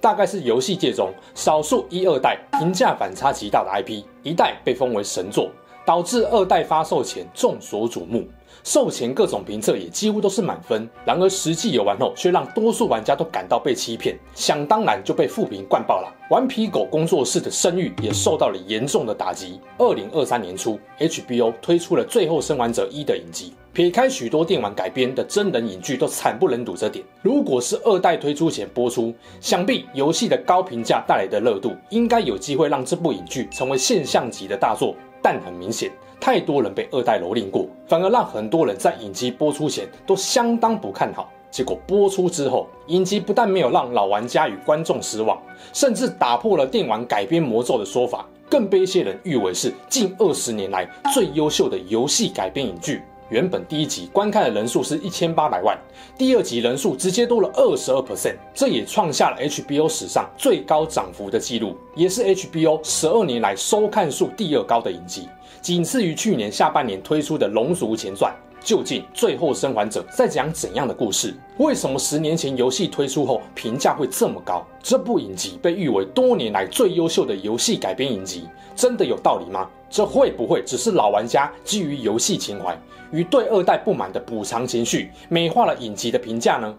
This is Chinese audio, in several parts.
大概是游戏界中少数一二代评价反差极大的 IP，一代被封为神作，导致二代发售前众所瞩目。售前各种评测也几乎都是满分，然而实际游玩后却让多数玩家都感到被欺骗，想当然就被负评灌爆了。顽皮狗工作室的声誉也受到了严重的打击。二零二三年初，HBO 推出了《最后生还者一》的影集，撇开许多电玩改编的真人影剧都惨不忍睹这点，如果是二代推出前播出，想必游戏的高评价带来的热度，应该有机会让这部影剧成为现象级的大作。但很明显，太多人被二代蹂躏过，反而让很多人在影集播出前都相当不看好。结果播出之后，影集不但没有让老玩家与观众失望，甚至打破了电玩改编魔咒的说法，更被一些人誉为是近二十年来最优秀的游戏改编影剧。原本第一集观看的人数是一千八百万，第二集人数直接多了二十二 percent，这也创下了 HBO 史上最高涨幅的记录，也是 HBO 十二年来收看数第二高的影集，仅次于去年下半年推出的《龙族前传》。究竟《最后生还者》在讲怎样的故事？为什么十年前游戏推出后评价会这么高？这部影集被誉为多年来最优秀的游戏改编影集，真的有道理吗？这会不会只是老玩家基于游戏情怀与对二代不满的补偿情绪，美化了影集的评价呢？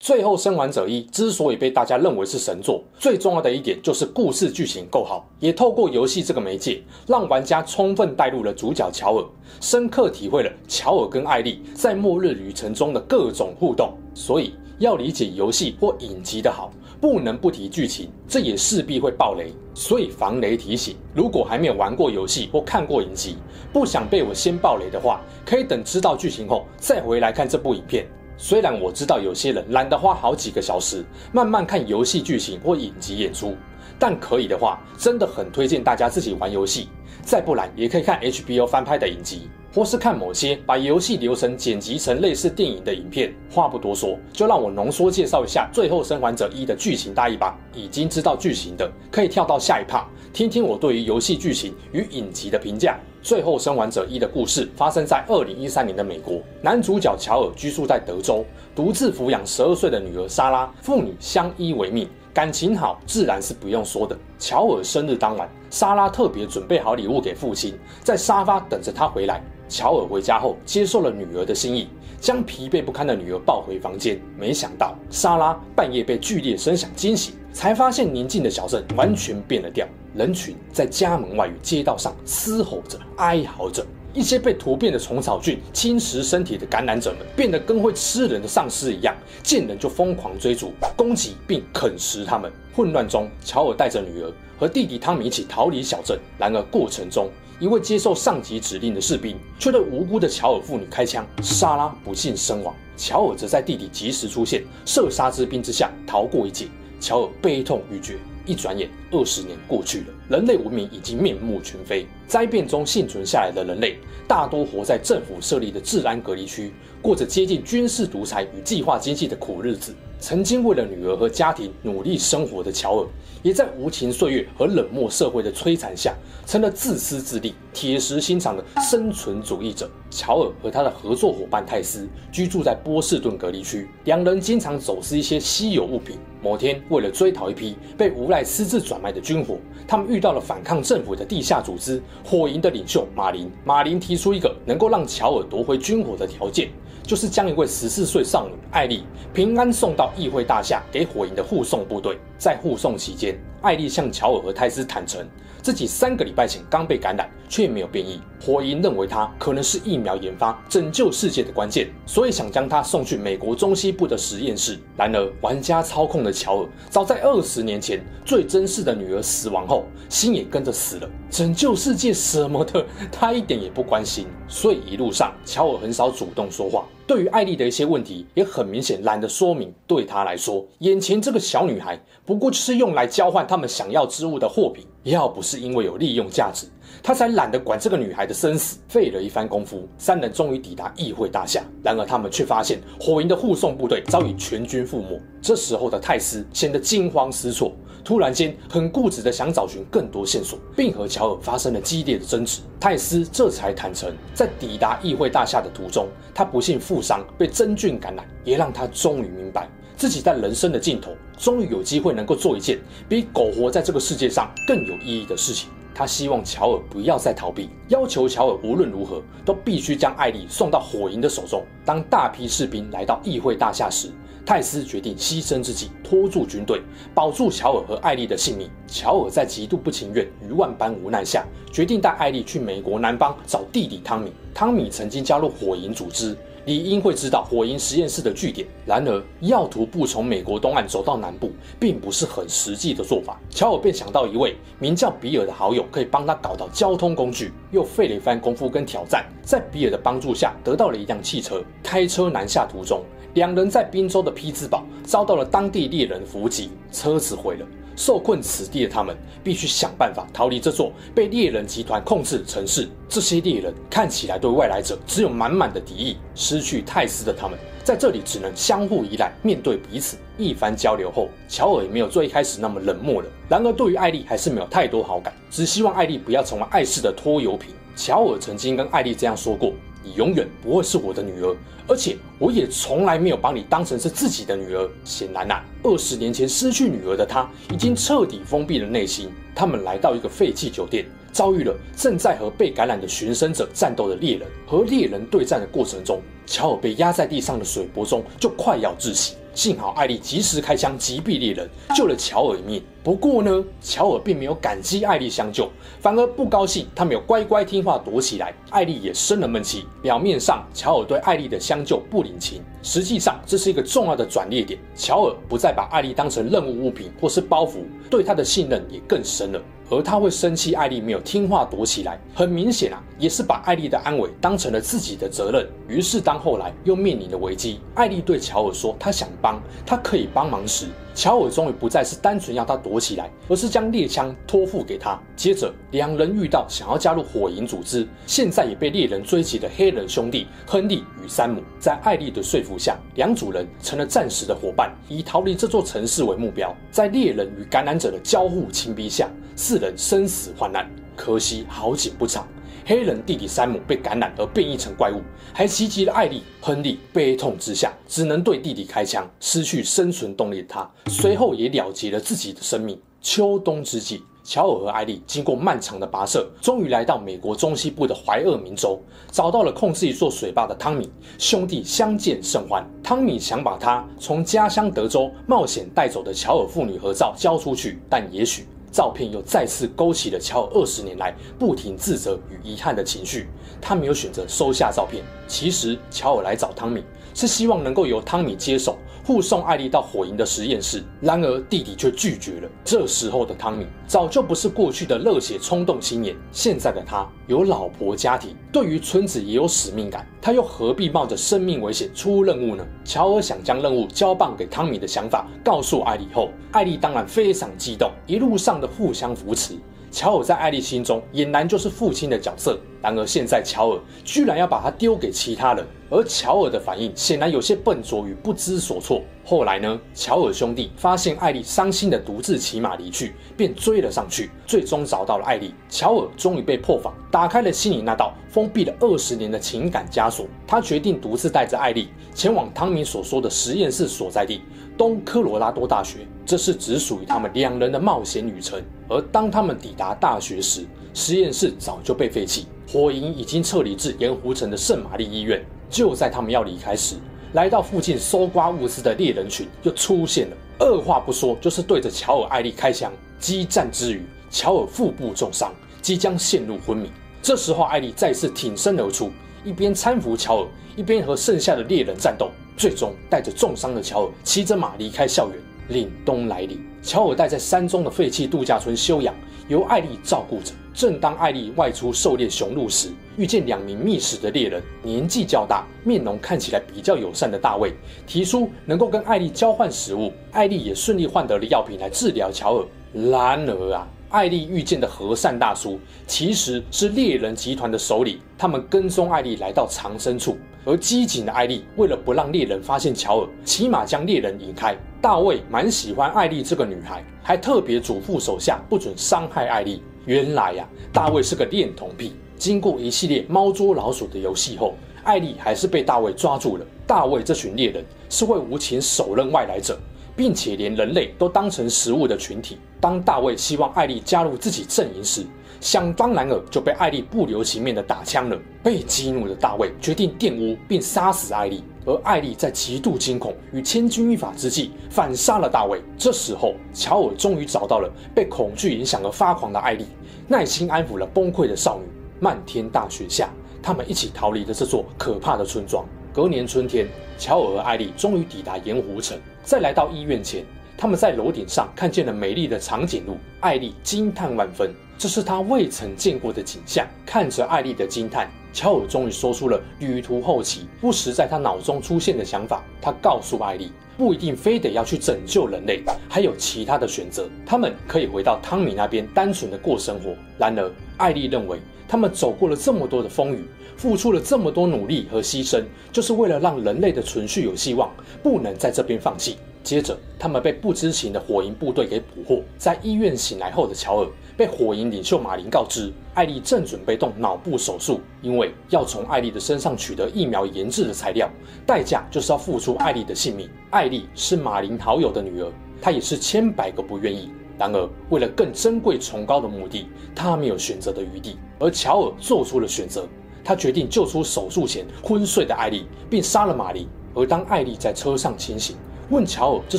最后生还者一之所以被大家认为是神作，最重要的一点就是故事剧情够好，也透过游戏这个媒介，让玩家充分带入了主角乔尔，深刻体会了乔尔跟艾丽在末日旅程中的各种互动。所以要理解游戏或影集的好，不能不提剧情，这也势必会爆雷。所以防雷提醒：如果还没有玩过游戏或看过影集，不想被我先爆雷的话，可以等知道剧情后再回来看这部影片。虽然我知道有些人懒得花好几个小时慢慢看游戏剧情或影集演出，但可以的话，真的很推荐大家自己玩游戏。再不然，也可以看 HBO 翻拍的影集，或是看某些把游戏流程剪辑成类似电影的影片。话不多说，就让我浓缩介绍一下《最后生还者一》的剧情大意吧。已经知道剧情的，可以跳到下一 part，听听我对于游戏剧情与影集的评价。最后生还者一的故事发生在二零一三年的美国，男主角乔尔居住在德州，独自抚养十二岁的女儿莎拉，父女相依为命，感情好自然是不用说的。乔尔生日当晚，莎拉特别准备好礼物给父亲，在沙发等着他回来。乔尔回家后接受了女儿的心意，将疲惫不堪的女儿抱回房间，没想到莎拉半夜被剧烈声响惊醒，才发现宁静的小镇完全变了调。人群在家门外与街道上嘶吼着、哀嚎着。一些被突变的虫草菌侵蚀身体的感染者们，变得跟会吃人的丧尸一样，见人就疯狂追逐、攻击并啃食他们。混乱中，乔尔带着女儿和弟弟汤米一起逃离小镇。然而过程中，一位接受上级指令的士兵却对无辜的乔尔父女开枪，莎拉不幸身亡。乔尔则在弟弟及时出现、射杀之兵之下逃过一劫。乔尔悲痛欲绝。一转眼，二十年过去了，人类文明已经面目全非。灾变中幸存下来的人类，大多活在政府设立的治安隔离区，过着接近军事独裁与计划经济的苦日子。曾经为了女儿和家庭努力生活的乔尔，也在无情岁月和冷漠社会的摧残下，成了自私自利、铁石心肠的生存主义者。乔尔和他的合作伙伴泰斯居住在波士顿隔离区，两人经常走私一些稀有物品。某天，为了追讨一批被无赖私自转卖的军火，他们遇到了反抗政府的地下组织“火营”的领袖马林。马林提出一个能够让乔尔夺回军火的条件。就是将一位十四岁少女艾莉平安送到议会大厦给火营的护送部队。在护送期间，艾莉向乔尔和泰斯坦诚，自己三个礼拜前刚被感染，却没有变异。火营认为他可能是疫苗研发拯救世界的关键，所以想将他送去美国中西部的实验室。然而，玩家操控的乔尔，早在二十年前最珍视的女儿死亡后，心也跟着死了。拯救世界什么的，他一点也不关心。所以一路上，乔尔很少主动说话。对于艾莉的一些问题，也很明显懒得说明。对他来说，眼前这个小女孩不过就是用来交换他们想要之物的货品。要不是因为有利用价值，他才懒得管这个女孩的生死。费了一番功夫，三人终于抵达议会大厦。然而他们却发现火营的护送部队早已全军覆没。这时候的泰斯显得惊慌失措，突然间很固执的想找寻更多线索，并和乔尔发生了激烈的争执。泰斯这才坦诚，在抵达议会大厦的途中，他不幸负伤，被真菌感染，也让他终于明白。自己在人生的尽头，终于有机会能够做一件比苟活在这个世界上更有意义的事情。他希望乔尔不要再逃避，要求乔尔无论如何都必须将艾莉送到火营的手中。当大批士兵来到议会大厦时，泰斯决定牺牲自己，拖住军队，保住乔尔和艾莉的性命。乔尔在极度不情愿与万般无奈下，决定带艾莉去美国南方找弟弟汤米。汤米曾经加入火营组织。理应会知道火营实验室的据点，然而要徒步从美国东岸走到南部，并不是很实际的做法。乔尔便想到一位名叫比尔的好友，可以帮他搞到交通工具。又费了一番功夫跟挑战，在比尔的帮助下，得到了一辆汽车。开车南下途中，两人在宾州的匹兹堡遭到了当地猎人伏击，车子毁了。受困此地的他们，必须想办法逃离这座被猎人集团控制的城市。这些猎人看起来对外来者只有满满的敌意。失去泰斯的他们，在这里只能相互依赖，面对彼此。一番交流后，乔尔也没有最开始那么冷漠了。然而，对于艾莉还是没有太多好感，只希望艾莉不要成为碍事的拖油瓶。乔尔曾经跟艾莉这样说过。你永远不会是我的女儿，而且我也从来没有把你当成是自己的女儿。显然呐，二十年前失去女儿的她已经彻底封闭了内心。他们来到一个废弃酒店，遭遇了正在和被感染的寻生者战斗的猎人。和猎人对战的过程中，乔尔被压在地上的水波中就快要窒息。幸好艾丽及时开枪击毙猎人，救了乔尔一命。不过呢，乔尔并没有感激艾丽相救，反而不高兴他没有乖乖听话躲起来。艾丽也生了闷气。表面上，乔尔对艾丽的相救不领情，实际上这是一个重要的转捩点。乔尔不再把艾丽当成任务物品或是包袱，对她的信任也更深了。而他会生气，艾莉没有听话躲起来，很明显啊，也是把艾莉的安危当成了自己的责任。于是，当后来又面临了危机，艾莉对乔尔说：“他想帮，他可以帮忙时。”乔尔终于不再是单纯要他躲起来，而是将猎枪托付给他。接着，两人遇到想要加入火营组织，现在也被猎人追击的黑人兄弟亨利与山姆。在艾莉的说服下，两组人成了暂时的伙伴，以逃离这座城市为目标。在猎人与感染者的交互倾逼下，四人生死患难。可惜好景不长。黑人弟弟山姆被感染而变异成怪物，还袭击了艾莉。亨利悲痛之下，只能对弟弟开枪。失去生存动力的他，随后也了结了自己的生命。秋冬之际，乔尔和艾莉经过漫长的跋涉，终于来到美国中西部的怀俄明州，找到了控制一座水坝的汤米。兄弟相见甚欢。汤米想把他从家乡德州冒险带走的乔尔父女合照交出去，但也许。照片又再次勾起了乔尔二十年来不停自责与遗憾的情绪。他没有选择收下照片。其实，乔尔来找汤米是希望能够由汤米接手。护送艾莉到火营的实验室，然而弟弟却拒绝了。这时候的汤米早就不是过去的热血冲动青年，现在的他有老婆家庭，对于村子也有使命感，他又何必冒着生命危险出任务呢？乔尔想将任务交棒给汤米的想法告诉艾莉后，艾莉当然非常激动，一路上的互相扶持。乔尔在艾莉心中俨然就是父亲的角色，然而现在乔尔居然要把他丢给其他人，而乔尔的反应显然有些笨拙与不知所措。后来呢，乔尔兄弟发现艾莉伤心的独自骑马离去，便追了上去，最终找到了艾莉。乔尔终于被破防，打开了心里那道封闭了二十年的情感枷锁。他决定独自带着艾莉前往汤米所说的实验室所在地——东科罗拉多大学。这是只属于他们两人的冒险旅程。而当他们抵达大学时，实验室早就被废弃，火营已经撤离至盐湖城的圣玛丽医院。就在他们要离开时，来到附近搜刮物资的猎人群又出现了，二话不说就是对着乔尔、艾丽开枪。激战之余，乔尔腹部重伤，即将陷入昏迷。这时候，艾丽再次挺身而出，一边搀扶乔尔，一边和剩下的猎人战斗，最终带着重伤的乔尔骑着马离开校园。凛冬来临，乔尔带在山中的废弃度假村休养，由艾莉照顾着。正当艾莉外出狩猎雄鹿时，遇见两名觅食的猎人，年纪较大、面容看起来比较友善的大卫提出能够跟艾莉交换食物，艾莉也顺利换得了药品来治疗乔尔。然而啊，艾莉遇见的和善大叔其实是猎人集团的首领，他们跟踪艾莉来到藏身处。而机警的艾丽为了不让猎人发现乔尔，起码将猎人引开。大卫蛮喜欢艾丽这个女孩，还特别嘱咐手下不准伤害艾丽。原来呀、啊，大卫是个恋童癖。经过一系列猫捉老鼠的游戏后，艾丽还是被大卫抓住了。大卫这群猎人是会无情手刃外来者，并且连人类都当成食物的群体。当大卫希望艾丽加入自己阵营时，想当然尔就被艾莉不留情面的打枪了。被激怒的大卫决定玷污并杀死艾莉，而艾莉在极度惊恐与千钧一发之际反杀了大卫。这时候，乔尔终于找到了被恐惧影响而发狂的艾莉，耐心安抚了崩溃的少女。漫天大雪下，他们一起逃离了这座可怕的村庄。隔年春天，乔尔和艾莉终于抵达盐湖城。在来到医院前，他们在楼顶上看见了美丽的长颈鹿，艾莉惊叹万分，这是他未曾见过的景象。看着艾丽的惊叹，乔尔终于说出了旅途后期不时在他脑中出现的想法。他告诉艾丽，不一定非得要去拯救人类，还有其他的选择。他们可以回到汤米那边单纯的过生活。然而，艾丽认为他们走过了这么多的风雨，付出了这么多努力和牺牲，就是为了让人类的存续有希望，不能在这边放弃。接着，他们被不知情的火营部队给捕获。在医院醒来后的乔尔被火营领袖马林告知，艾莉正准备动脑部手术，因为要从艾莉的身上取得疫苗研制的材料，代价就是要付出艾莉的性命。艾莉是马林好友的女儿，她也是千百个不愿意。然而，为了更珍贵崇高的目的，她没有选择的余地。而乔尔做出了选择，他决定救出手术前昏睡的艾莉，并杀了马林。而当艾莉在车上清醒，问乔尔这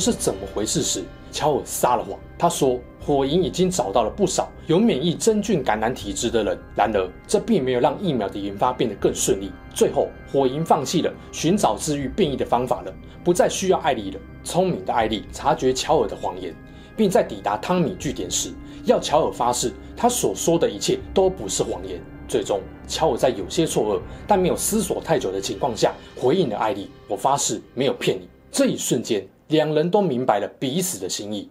是怎么回事时，乔尔撒了谎。他说，火营已经找到了不少有免疫真菌感染体质的人。然而，这并没有让疫苗的研发变得更顺利。最后，火营放弃了寻找治愈变异的方法了，不再需要艾丽了。聪明的艾丽察觉乔尔的谎言，并在抵达汤米据点时，要乔尔发誓他所说的一切都不是谎言。最终，乔尔在有些错愕但没有思索太久的情况下，回应了艾丽：“我发誓没有骗你。”这一瞬间，两人都明白了彼此的心意。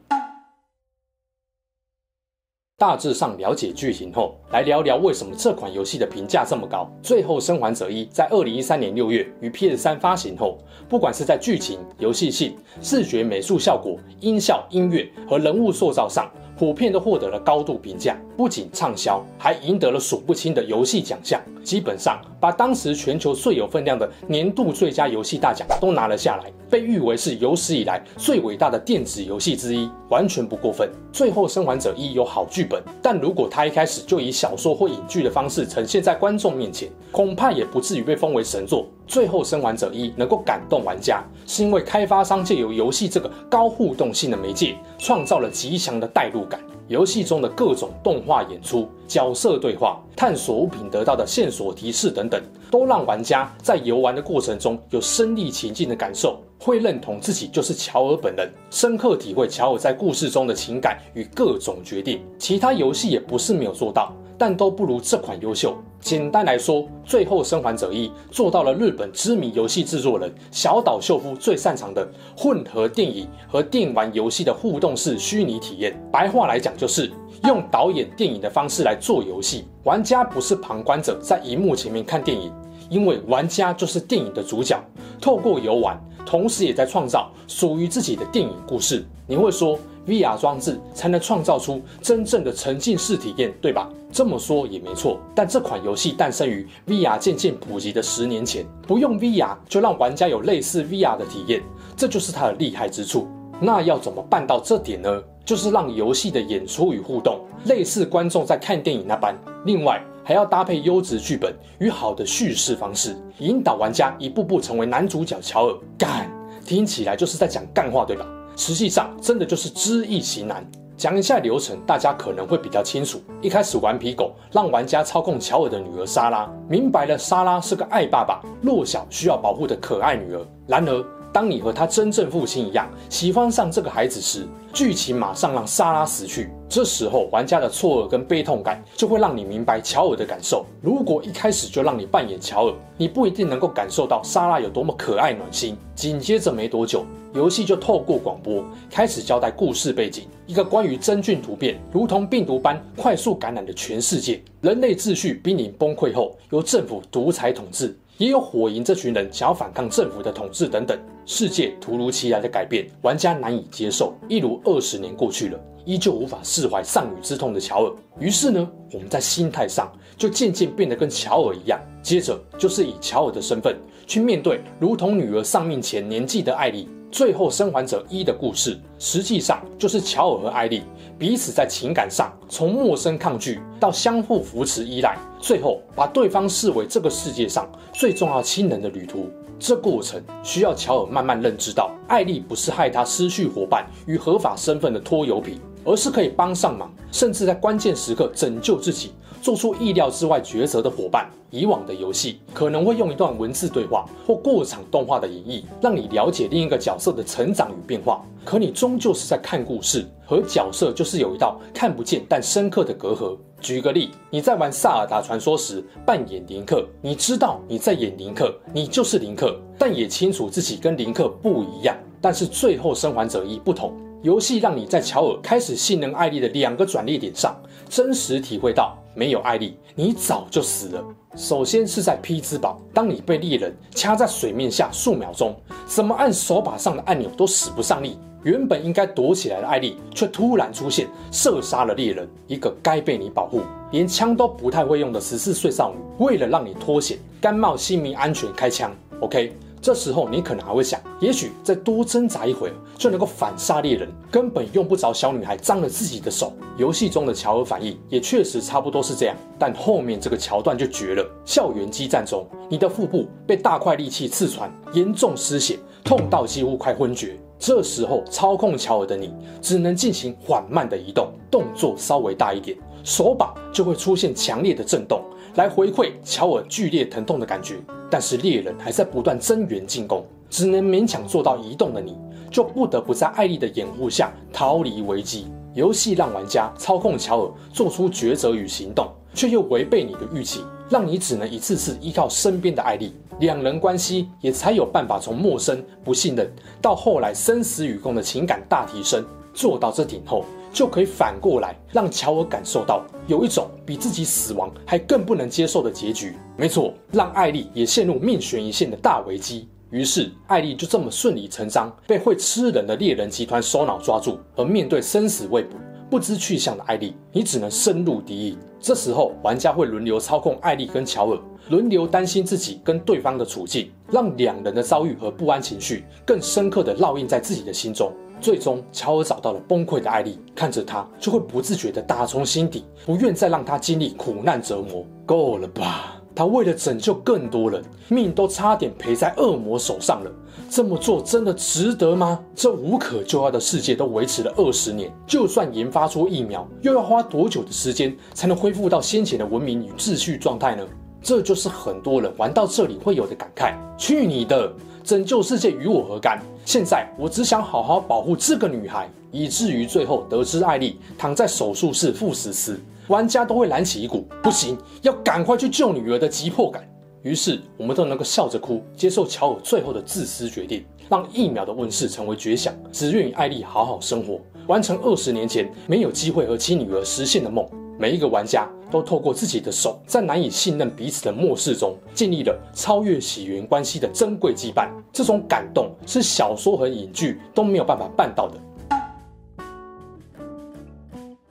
大致上了解剧情后，来聊聊为什么这款游戏的评价这么高。《最后生还者一》在二零一三年六月于 PS3 发行后，不管是在剧情、游戏性、视觉美术效果、音效、音乐和人物塑造上，普遍都获得了高度评价，不仅畅销，还赢得了数不清的游戏奖项。基本上把当时全球最有分量的年度最佳游戏大奖都拿了下来，被誉为是有史以来最伟大的电子游戏之一，完全不过分。《最后生还者一》有好剧本，但如果他一开始就以小说或影剧的方式呈现在观众面前，恐怕也不至于被封为神作。《最后生还者一》能够感动玩家，是因为开发商借由游戏这个高互动性的媒介，创造了极强的代入感。游戏中的各种动画演出、角色对话、探索物品得到的线索提示等等，都让玩家在游玩的过程中有身历其境的感受，会认同自己就是乔尔本人，深刻体会乔尔在故事中的情感与各种决定。其他游戏也不是没有做到。但都不如这款优秀。简单来说，《最后生还者一》做到了日本知名游戏制作人小岛秀夫最擅长的混合电影和电玩游戏的互动式虚拟体验。白话来讲，就是用导演电影的方式来做游戏。玩家不是旁观者，在荧幕前面看电影，因为玩家就是电影的主角。透过游玩，同时也在创造属于自己的电影故事。你会说，VR 装置才能创造出真正的沉浸式体验，对吧？这么说也没错。但这款游戏诞生于 VR 渐渐普及的十年前，不用 VR 就让玩家有类似 VR 的体验，这就是它的厉害之处。那要怎么办到这点呢？就是让游戏的演出与互动类似观众在看电影那般，另外还要搭配优质剧本与好的叙事方式，引导玩家一步步成为男主角乔尔。干，听起来就是在讲干话，对吧？实际上，真的就是知易行难。讲一下流程，大家可能会比较清楚。一开始，顽皮狗让玩家操控乔尔的女儿莎拉，明白了莎拉是个爱爸爸、弱小需要保护的可爱女儿。然而，当你和他真正父亲一样喜欢上这个孩子时，剧情马上让莎拉死去。这时候，玩家的错愕跟悲痛感就会让你明白乔尔的感受。如果一开始就让你扮演乔尔，你不一定能够感受到莎拉有多么可爱暖心。紧接着没多久，游戏就透过广播开始交代故事背景：一个关于真菌突变如同病毒般快速感染的全世界，人类秩序濒临崩溃后，由政府独裁统治。也有火营这群人想要反抗政府的统治等等，世界突如其来的改变，玩家难以接受。一如二十年过去了，依旧无法释怀丧女之痛的乔尔。于是呢，我们在心态上就渐渐变得跟乔尔一样。接着就是以乔尔的身份去面对如同女儿丧命前年纪的艾莉。最后生还者一的故事，实际上就是乔尔和艾莉彼此在情感上从陌生抗拒到相互扶持依赖，最后把对方视为这个世界上最重要亲人的旅途。这过程需要乔尔慢慢认知到，艾莉不是害他失去伙伴与合法身份的拖油瓶，而是可以帮上忙，甚至在关键时刻拯救自己。做出意料之外抉择的伙伴，以往的游戏可能会用一段文字对话或过场动画的演绎，让你了解另一个角色的成长与变化。可你终究是在看故事，和角色就是有一道看不见但深刻的隔阂。举个例，你在玩《萨尔达传说》时扮演林克，你知道你在演林克，你就是林克，但也清楚自己跟林克不一样。但是最后生还者一不同。游戏让你在乔尔开始信任艾莉的两个转捩点上，真实体会到没有艾莉，你早就死了。首先是在匹兹堡，当你被猎人掐在水面下数秒钟，怎么按手把上的按钮都使不上力，原本应该躲起来的艾莉却突然出现，射杀了猎人，一个该被你保护、连枪都不太会用的十四岁少女，为了让你脱险，甘冒性命安全开枪。OK。这时候你可能还会想，也许再多挣扎一会儿就能够反杀猎人，根本用不着小女孩脏了自己的手。游戏中的乔尔反应也确实差不多是这样，但后面这个桥段就绝了。校园激战中，你的腹部被大块利器刺穿，严重失血，痛到几乎快昏厥。这时候操控乔尔的你只能进行缓慢的移动，动作稍微大一点，手把就会出现强烈的震动，来回馈乔尔剧烈疼痛的感觉。但是猎人还在不断增援进攻，只能勉强做到移动的你，就不得不在艾丽的掩护下逃离危机。游戏让玩家操控乔尔做出抉择与行动，却又违背你的预期，让你只能一次次依靠身边的艾丽，两人关系也才有办法从陌生、不信任到后来生死与共的情感大提升。做到这点后，就可以反过来让乔尔感受到有一种比自己死亡还更不能接受的结局。没错，让艾莉也陷入命悬一线的大危机。于是，艾莉就这么顺理成章被会吃人的猎人集团首脑抓住。而面对生死未卜、不知去向的艾莉，你只能深入敌营。这时候，玩家会轮流操控艾莉跟乔尔，轮流担心自己跟对方的处境，让两人的遭遇和不安情绪更深刻地烙印在自己的心中。最终，乔尔找到了崩溃的艾莉，看着她就会不自觉地打从心底不愿再让她经历苦难折磨。够了吧？他为了拯救更多人，命都差点赔在恶魔手上了。这么做真的值得吗？这无可救药的世界都维持了二十年，就算研发出疫苗，又要花多久的时间才能恢复到先前的文明与秩序状态呢？这就是很多人玩到这里会有的感慨。去你的！拯救世界与我何干？现在我只想好好保护这个女孩，以至于最后得知艾丽躺在手术室赴死时，玩家都会燃起一股不行，要赶快去救女儿的急迫感。于是我们都能够笑着哭，接受乔尔最后的自私决定，让疫苗的问世成为绝响，只愿与艾丽好好生活，完成二十年前没有机会和亲女儿实现的梦。每一个玩家都透过自己的手，在难以信任彼此的末世中，建立了超越血缘关系的珍贵羁绊。这种感动是小说和影剧都没有办法办到的。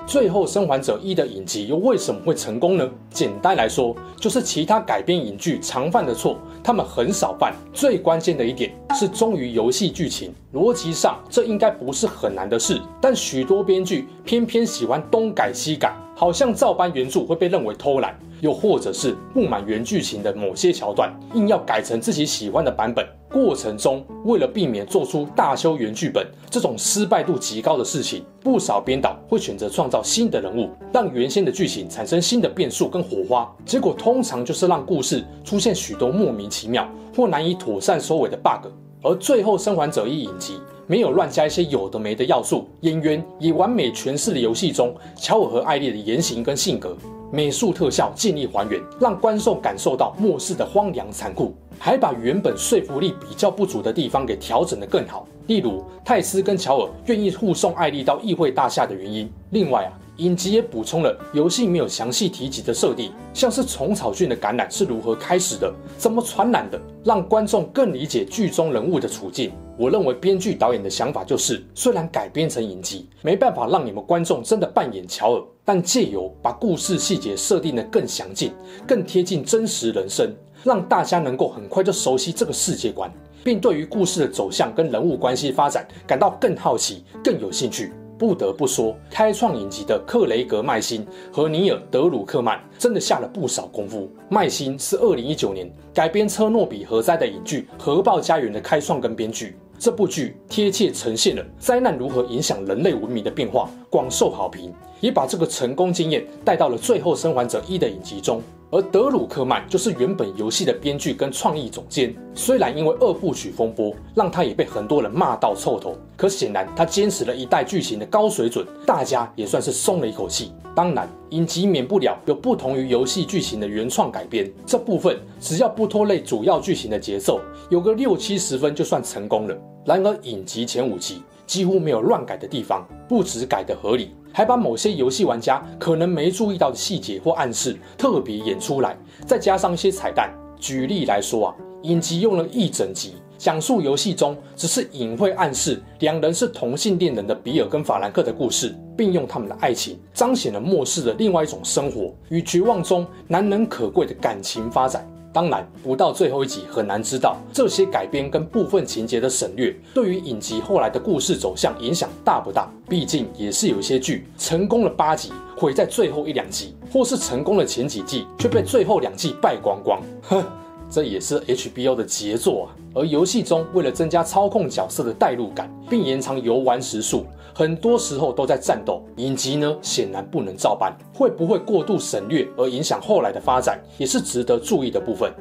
最后，《生还者一》的影集又为什么会成功呢？简单来说，就是其他改编影剧常犯的错，他们很少犯。最关键的一点是忠于游戏剧情，逻辑上这应该不是很难的事，但许多编剧偏偏喜欢东改西改。好像照搬原著会被认为偷懒，又或者是不满原剧情的某些桥段，硬要改成自己喜欢的版本。过程中，为了避免做出大修原剧本这种失败度极高的事情，不少编导会选择创造新的人物，让原先的剧情产生新的变数跟火花。结果通常就是让故事出现许多莫名其妙或难以妥善收尾的 bug。而最后生还者一影集没有乱加一些有的没的要素，演员也完美诠释了游戏中乔尔和艾莉的言行跟性格，美术特效尽力还原，让观众感受到末世的荒凉残酷，还把原本说服力比较不足的地方给调整得更好，例如泰斯跟乔尔愿意护送艾莉到议会大厦的原因。另外啊。影集也补充了游戏没有详细提及的设定，像是虫草菌的感染是如何开始的，怎么传染的，让观众更理解剧中人物的处境。我认为编剧导演的想法就是，虽然改编成影集，没办法让你们观众真的扮演乔尔，但借由把故事细节设定得更详尽，更贴近真实人生，让大家能够很快就熟悉这个世界观，并对于故事的走向跟人物关系发展感到更好奇、更有兴趣。不得不说，开创影集的克雷格·麦辛和尼尔·德鲁克曼真的下了不少功夫。麦辛是二零一九年改编车诺比核灾的影剧《核爆家园》的开创跟编剧，这部剧贴切呈现了灾难如何影响人类文明的变化，广受好评，也把这个成功经验带到了《最后生还者一》的影集中。而德鲁克曼就是原本游戏的编剧跟创意总监，虽然因为二部曲风波，让他也被很多人骂到臭头，可显然他坚持了一代剧情的高水准，大家也算是松了一口气。当然，影集免不了有不同于游戏剧情的原创改编，这部分只要不拖累主要剧情的节奏，有个六七十分就算成功了。然而，影集前五集几乎没有乱改的地方，不止改得合理。还把某些游戏玩家可能没注意到的细节或暗示特别演出来，再加上一些彩蛋。举例来说啊，影集用了一整集讲述游戏中只是隐晦暗示两人是同性恋人的比尔跟法兰克的故事，并用他们的爱情彰显了末世的另外一种生活与绝望中难能可贵的感情发展。当然，不到最后一集很难知道这些改编跟部分情节的省略对于影集后来的故事走向影响大不大。毕竟也是有些剧成功了八集，毁在最后一两集，或是成功了前几季却被最后两季败光光。哼。这也是 HBO 的杰作啊！而游戏中为了增加操控角色的代入感，并延长游玩时数，很多时候都在战斗。影集呢，显然不能照搬，会不会过度省略而影响后来的发展，也是值得注意的部分。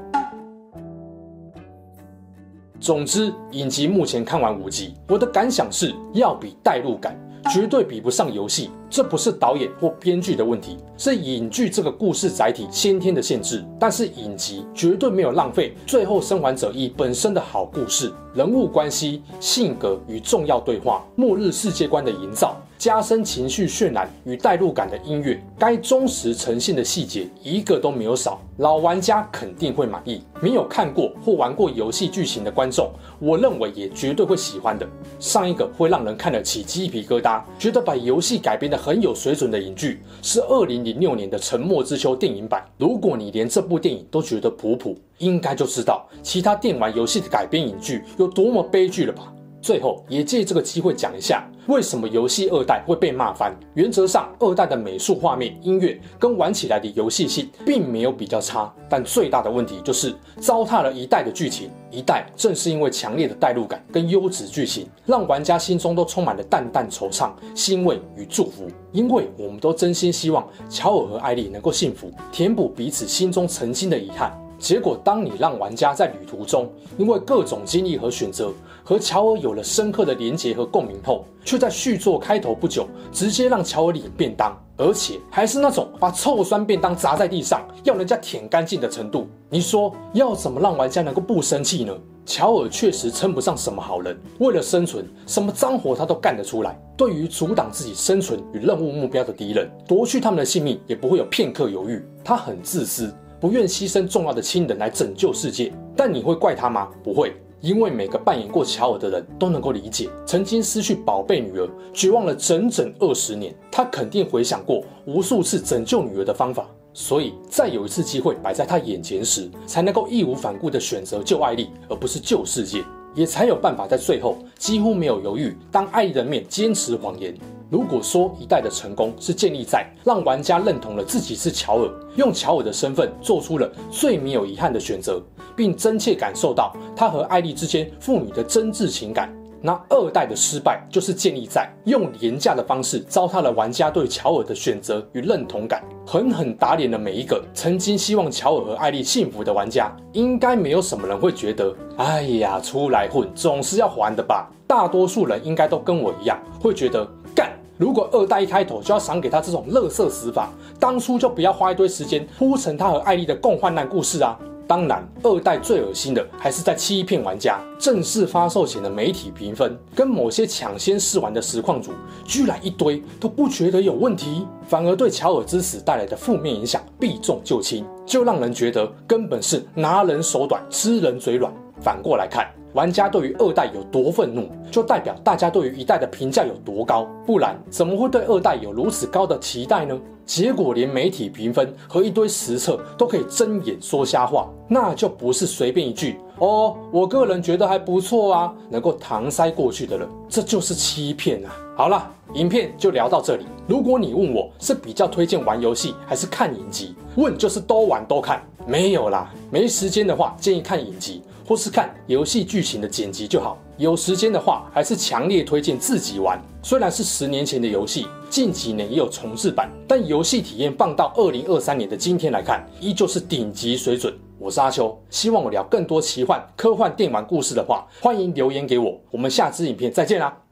总之，影集目前看完五集，我的感想是要比代入感，绝对比不上游戏。这不是导演或编剧的问题，是影剧这个故事载体先天的限制。但是影集绝对没有浪费《最后生还者一》本身的好故事、人物关系、性格与重要对话、末日世界观的营造。加深情绪渲染与代入感的音乐，该忠实呈现的细节一个都没有少，老玩家肯定会满意。没有看过或玩过游戏剧情的观众，我认为也绝对会喜欢的。上一个会让人看得起鸡皮疙瘩，觉得把游戏改编得很有水准的影剧，是二零零六年的《沉默之秋》电影版。如果你连这部电影都觉得普普，应该就知道其他电玩游戏的改编影剧有多么悲剧了吧？最后也借这个机会讲一下，为什么游戏二代会被骂翻。原则上，二代的美术、画面、音乐跟玩起来的游戏性并没有比较差，但最大的问题就是糟蹋了一代的剧情。一代正是因为强烈的代入感跟优质剧情，让玩家心中都充满了淡淡惆怅、欣慰与祝福，因为我们都真心希望乔尔和艾莉能够幸福，填补彼此心中曾经的遗憾。结果，当你让玩家在旅途中因为各种经历和选择，和乔尔有了深刻的连结和共鸣后，却在续作开头不久直接让乔尔领便当，而且还是那种把臭酸便当砸在地上要人家舔干净的程度。你说要怎么让玩家能够不生气呢？乔尔确实称不上什么好人，为了生存，什么脏活他都干得出来。对于阻挡自己生存与任务目标的敌人，夺去他们的性命也不会有片刻犹豫。他很自私。不愿牺牲重要的亲人来拯救世界，但你会怪他吗？不会，因为每个扮演过乔尔的人都能够理解，曾经失去宝贝女儿，绝望了整整二十年，他肯定回想过无数次拯救女儿的方法，所以再有一次机会摆在他眼前时，才能够义无反顾地选择救艾莉，而不是救世界，也才有办法在最后几乎没有犹豫，当艾莉的面坚持谎言。如果说一代的成功是建立在让玩家认同了自己是乔尔，用乔尔的身份做出了最没有遗憾的选择，并真切感受到他和艾莉之间父女的真挚情感，那二代的失败就是建立在用廉价的方式糟蹋了玩家对乔尔的选择与认同感，狠狠打脸了每一个曾经希望乔尔和艾莉幸福的玩家。应该没有什么人会觉得，哎呀，出来混总是要还的吧？大多数人应该都跟我一样，会觉得干。如果二代一开头就要赏给他这种垃圾死法，当初就不要花一堆时间铺陈他和艾莉的共患难故事啊！当然，二代最恶心的还是在欺骗玩家。正式发售前的媒体评分，跟某些抢先试玩的实况组，居然一堆都不觉得有问题，反而对乔尔之死带来的负面影响避重就轻，就让人觉得根本是拿人手短，吃人嘴软。反过来看，玩家对于二代有多愤怒，就代表大家对于一代的评价有多高。不然怎么会对二代有如此高的期待呢？结果连媒体评分和一堆实测都可以睁眼说瞎话，那就不是随便一句“哦，我个人觉得还不错啊”能够搪塞过去的了，这就是欺骗啊！好了，影片就聊到这里。如果你问我是比较推荐玩游戏还是看影集，问就是都玩都看，没有啦，没时间的话建议看影集。或是看游戏剧情的剪辑就好。有时间的话，还是强烈推荐自己玩。虽然是十年前的游戏，近几年也有重置版，但游戏体验放到二零二三年的今天来看，依旧是顶级水准。我是阿秋，希望我聊更多奇幻、科幻电玩故事的话，欢迎留言给我。我们下支影片再见啦！